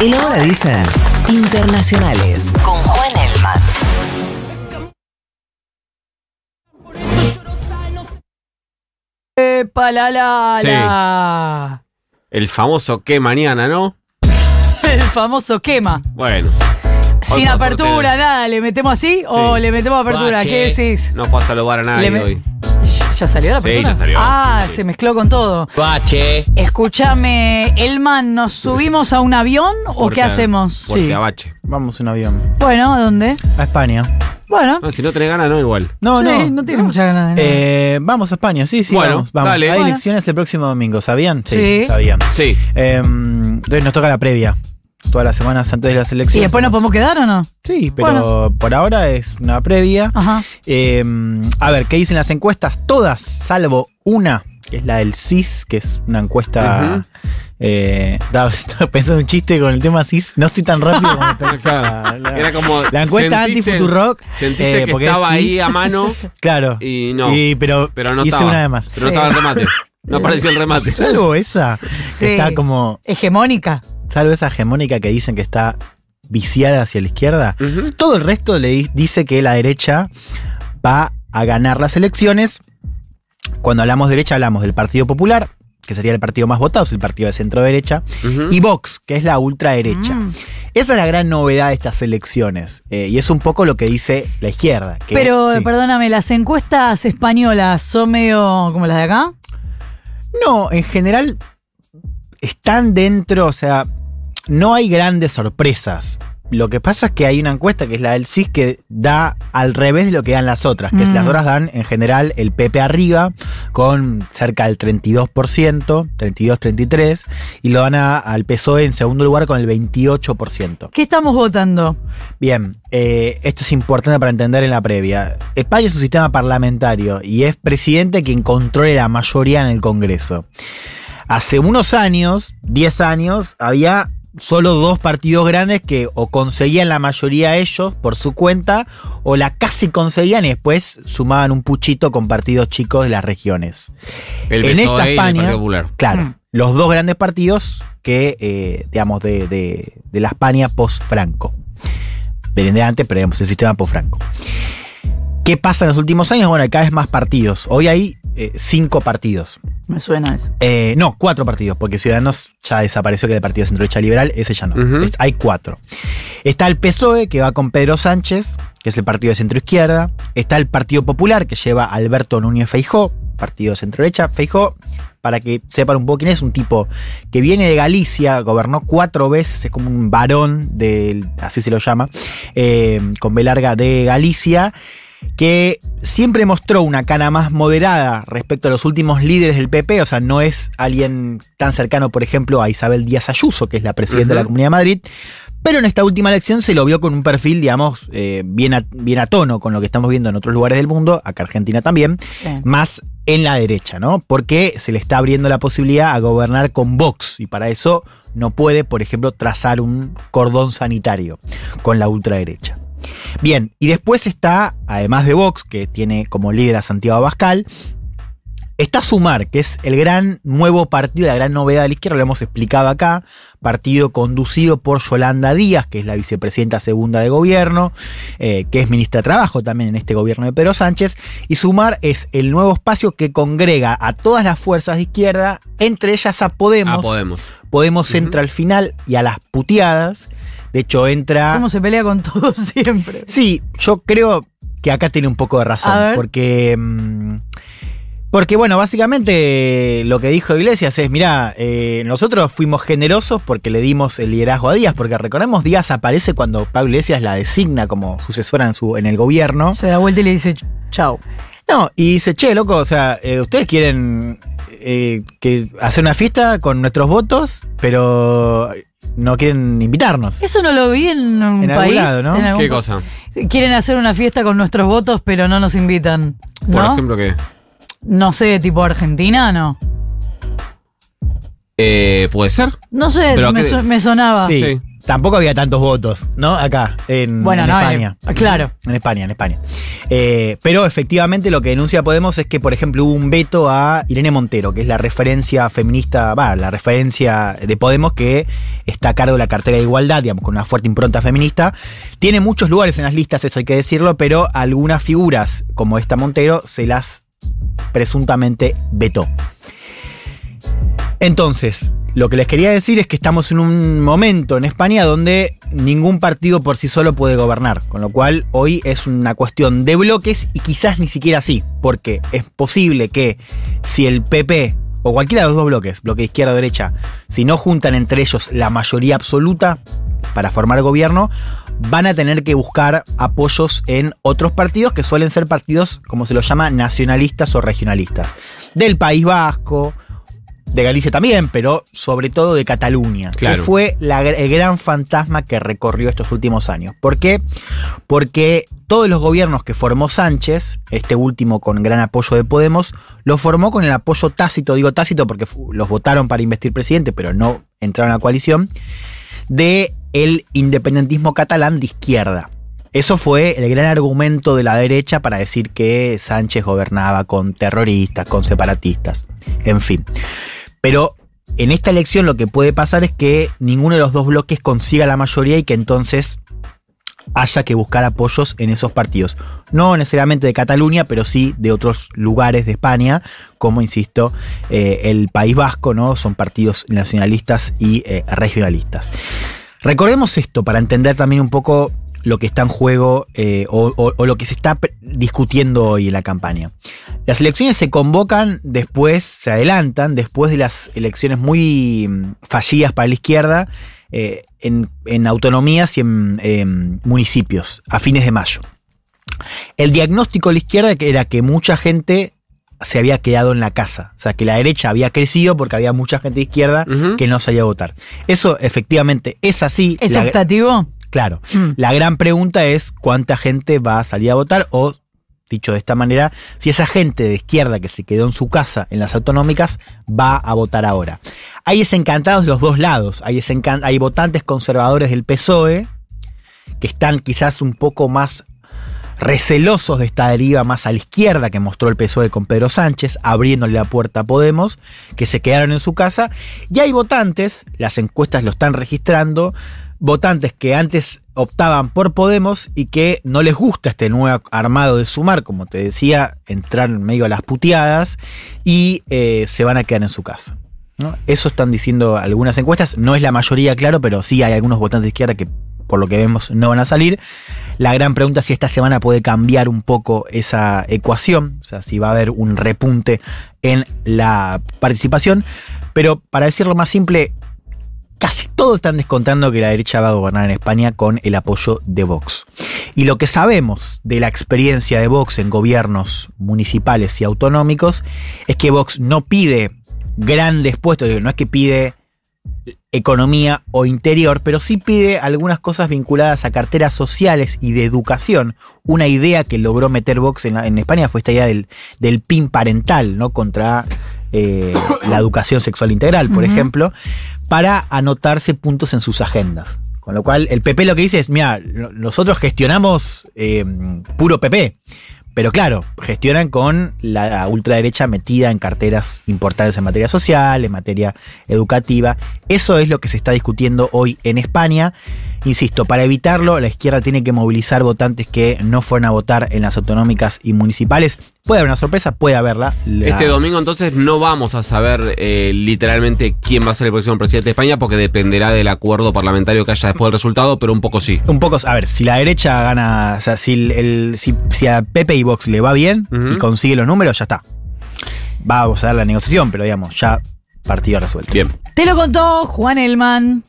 El ahora dicen internacionales con Juan Elman. ¡Epa, la, la, Sí. la! El famoso qué mañana, ¿no? El famoso quema. Bueno. Sin apertura, nada. ¿Le metemos así o Sí. le metemos apertura? Bache. ¿Qué decís? No a saludar a nadie hoy. ¿Ya salió la Sí, apertura? ya salió. Ah, Sí. se mezcló con todo. Bache. Escúchame, Elman, ¿nos subimos a un avión o qué hacemos? Fuerte Sí. abache. Vamos en avión. Bueno, ¿a dónde? A España. Bueno, No, si no tenés ganas, no, igual. No, sí, no. tiene muchas ganas de nada. Eh, vamos a España, sí, sí. Bueno, vamos, vamos. dale. Hay Bueno. elecciones el próximo domingo, ¿sabían? Sí. sabían. Sí. Eh, entonces nos toca la previa. Todas las semanas antes de las ¿Y elecciones. después nos podemos quedar o no? Sí, pero por ahora es una previa. Ajá. Eh, a ver, ¿qué dicen las encuestas? Todas, salvo una, que es la del CIS, que es una encuesta. eh, estaba, estaba pensando un chiste con el tema CIS. No estoy tan rápido como pensaba. La, Era como. la encuesta anti-Futurock. Sentiste eh, que porque es estaba ahí a mano Claro. y no. pero, pero no hice estaba. una de más. Pero no Sí. estaba el remate. No apareció el remate. Salvo esa, Sí. que está como. Hegemónica. Salvo esa hegemónica que dicen que está viciada hacia la izquierda. Todo el resto le di- dice que la derecha va a ganar las elecciones. Cuando hablamos de derecha, hablamos del Partido Popular, que sería el partido más votado, es el partido de centro derecha, y Vox, que es la ultraderecha. Mm. Esa es la gran novedad de estas elecciones. eh, y es un poco lo que dice la izquierda. que- Pero, sí. eh, perdóname, las encuestas españolas son medio como las de acá. No, en general están dentro, o sea, no hay grandes sorpresas. Lo que pasa es que hay una encuesta que es la del CIS que da al revés de lo que dan las otras, que es Mm. las otras dan en general el PP arriba con cerca del 32%, 32-33, y lo dan a- al PSOE en segundo lugar con el 28%. ¿Qué estamos votando? Bien, eh, esto es importante para entender en la previa. España es un sistema parlamentario y es presidente quien controle la mayoría en el Congreso. Hace unos años, 10 años, había solo dos partidos grandes que o conseguían la mayoría ellos por su cuenta o la casi conseguían y después sumaban un puchito con partidos chicos de las regiones. El en PSOE esta el España-. Claro, Mm. los dos grandes partidos que, eh, digamos, de, de- de la España post-Franco. Vienen de antes, pero digamos, el sistema post-Franco. ¿Qué pasa en los últimos años? Bueno, hay cada vez más partidos. Hoy hay eh, cinco partidos. Me suena eso. Eh, no, cuatro partidos, porque Ciudadanos ya desapareció, que era el Partido de Centro Derecha Liberal, ese ya no. Es- hay cuatro. Está el PSOE, que va con Pedro Sánchez, que es el partido de centro izquierda. Está el Partido Popular, que lleva a Alberto Núñez Feijó, partido de centro derecha. Feijó, para que sepan un poco quién es, un tipo que viene de Galicia, gobernó cuatro veces, es como un varón, del, así se lo llama, eh, con B larga de Galicia que siempre mostró una cara más moderada respecto a los últimos líderes del PP, o sea, no es alguien tan cercano, por ejemplo, a Isabel Díaz Ayuso, que es la presidenta de la. Comunidad de Madrid, pero en esta última elección se lo vio con un perfil, digamos, eh, bien, a, bien a tono con lo que estamos viendo en otros lugares del mundo, acá Argentina también, Sí. más en la derecha, ¿no? Porque se le está abriendo la posibilidad a gobernar con Vox y para eso no puede, por ejemplo, trazar un cordón sanitario con la ultraderecha. Bien, y después está, además de Vox, que tiene como líder a Santiago Abascal, está Sumar, que es el gran nuevo partido, la gran novedad de la izquierda, lo hemos explicado acá, partido conducido por Yolanda Díaz, que es la vicepresidenta segunda de gobierno, eh, que es ministra de Trabajo también en este gobierno de Pedro Sánchez, y Sumar es el nuevo espacio que congrega a todas las fuerzas de izquierda, entre ellas a Podemos. Podemos. Podemos entra al final y a las puteadas. De hecho, entra. ¿Cómo se pelea con todo siempre? Sí, yo creo que acá tiene un poco de razón. Porque. mm, Porque, bueno, básicamente lo que dijo Iglesias es: mira, eh, nosotros fuimos generosos porque le dimos el liderazgo a Díaz. Porque recordemos, Díaz aparece cuando Pablo Iglesias la designa como sucesora en, su, en el gobierno. Se da vuelta y le dice chau. No, y dice, che, loco, o sea, eh, ustedes quieren eh, que hacer una fiesta con nuestros votos, pero no quieren invitarnos. Eso no lo vi en un En algún país. lado, ¿no? en algún ¿Qué cosa? Quieren hacer una fiesta con nuestros votos, pero no nos invitan. Por ejemplo, ¿qué? No sé, tipo Argentina, no. Eh, ¿Puede ser? No sé, Pero me, que- su- me sonaba. Sí. Sí. Tampoco había tantos votos, ¿no? Acá, en, Bueno, en no, España. eh, claro. En España, en España. Eh, pero efectivamente lo que denuncia Podemos es que, por ejemplo, hubo un veto a Irene Montero, que es la referencia feminista, va, la referencia de Podemos que está a cargo de la cartera de igualdad, digamos, con una fuerte impronta feminista. Tiene muchos lugares en las listas, eso hay que decirlo, pero algunas figuras, como esta Montero, se las presuntamente vetó. Entonces, lo que les quería decir es que estamos en un momento en España donde ningún partido por sí solo puede gobernar, con lo cual hoy es una cuestión de bloques y quizás ni siquiera así, porque es posible que si el PP o cualquiera de los dos bloques, bloque izquierda o derecha, si no juntan entre ellos la mayoría absoluta para formar gobierno, van a tener que buscar apoyos en otros partidos que suelen ser partidos, como se los llama, nacionalistas o regionalistas. Del País Vasco, de Galicia también, pero sobre todo de Cataluña, Claro. que fue la el gran fantasma que recorrió estos últimos años. ¿Por qué? Porque todos los gobiernos que formó Sánchez, este último con gran apoyo de Podemos, lo formó con el apoyo tácito, digo tácito porque los votaron para investir presidente, pero no entraron a la coalición, de el independentismo catalán de izquierda. Eso fue el gran argumento de la derecha para decir que Sánchez gobernaba con terroristas, con separatistas, en fin. Pero en esta elección lo que puede pasar es que ninguno de los dos bloques consiga la mayoría y que entonces haya que buscar apoyos en esos partidos. No necesariamente de Cataluña, pero sí de otros lugares de España, como insisto, eh, el País Vasco, ¿no? Son partidos nacionalistas y eh, regionalistas. Recordemos esto para entender también un poco lo que está en juego eh, o, o- o lo que se está discutiendo hoy en la campaña. Las elecciones se convocan después, se adelantan después de las elecciones muy mm, fallidas para la izquierda eh, en, en autonomías y en, em, municipios a fines de mayo. El diagnóstico de la izquierda era que mucha gente se había quedado en la casa. O sea, que la derecha había crecido porque había mucha gente de izquierda que no salía a votar. Eso efectivamente es así. ¿Es La- optativo? Claro. Mm. La gran pregunta es cuánta gente va a salir a votar o, dicho de esta manera, si esa gente de izquierda que se quedó en su casa en las autonómicas va a votar ahora. Hay desencantados de los dos lados. Hay, hay votantes conservadores del PSOE que están quizás un poco más recelosos de esta deriva más a la izquierda que mostró el PSOE con Pedro Sánchez, abriéndole la puerta a Podemos, que se quedaron en su casa. Y hay votantes, las encuestas lo están registrando, votantes que antes optaban por Podemos y que no les gusta este nuevo armado de sumar, como te decía, entrar en medio a las puteadas y eh, se van a quedar en su casa. Eso están diciendo algunas encuestas, no es la mayoría, claro, pero sí hay algunos votantes de izquierda que por lo que vemos no van a salir. La gran pregunta es si esta semana puede cambiar un poco esa ecuación, o sea, si va a haber un repunte en la participación. Pero para decirlo más simple, casi todos están descontando que la derecha va a gobernar en España con el apoyo de Vox. Y lo que sabemos de la experiencia de Vox en gobiernos municipales y autonómicos es que Vox no pide grandes puestos, no es que pide economía o interior, pero sí pide algunas cosas vinculadas a carteras sociales y de educación. Una idea que logró meter Vox en España fue esta idea del, del PIN parental, ¿no? Contra eh, la educación sexual integral, por ejemplo, para anotarse puntos en sus agendas. Con lo cual, el PP lo que dice es, mira, no- nosotros gestionamos eh, puro PP. Pero claro, gestionan con la ultraderecha metida en carteras importantes en materia social, en materia educativa. Eso es lo que se está discutiendo hoy en España. Insisto, para evitarlo, la izquierda tiene que movilizar votantes que no fueron a votar en las autonómicas y municipales. Puede haber una sorpresa, puede haberla. Las- Este domingo entonces no vamos a saber eh, literalmente quién va a ser el próximo presidente de España porque dependerá del acuerdo parlamentario que haya después del resultado, pero un poco sí. Un poco, a ver, si la derecha gana, o sea, si, el, el- si, si a Pepe y Vox le va bien y consigue los números, ya está. Vamos a dar la negociación, pero digamos, ya partido resuelto. Bien. Te lo contó Juan Elman.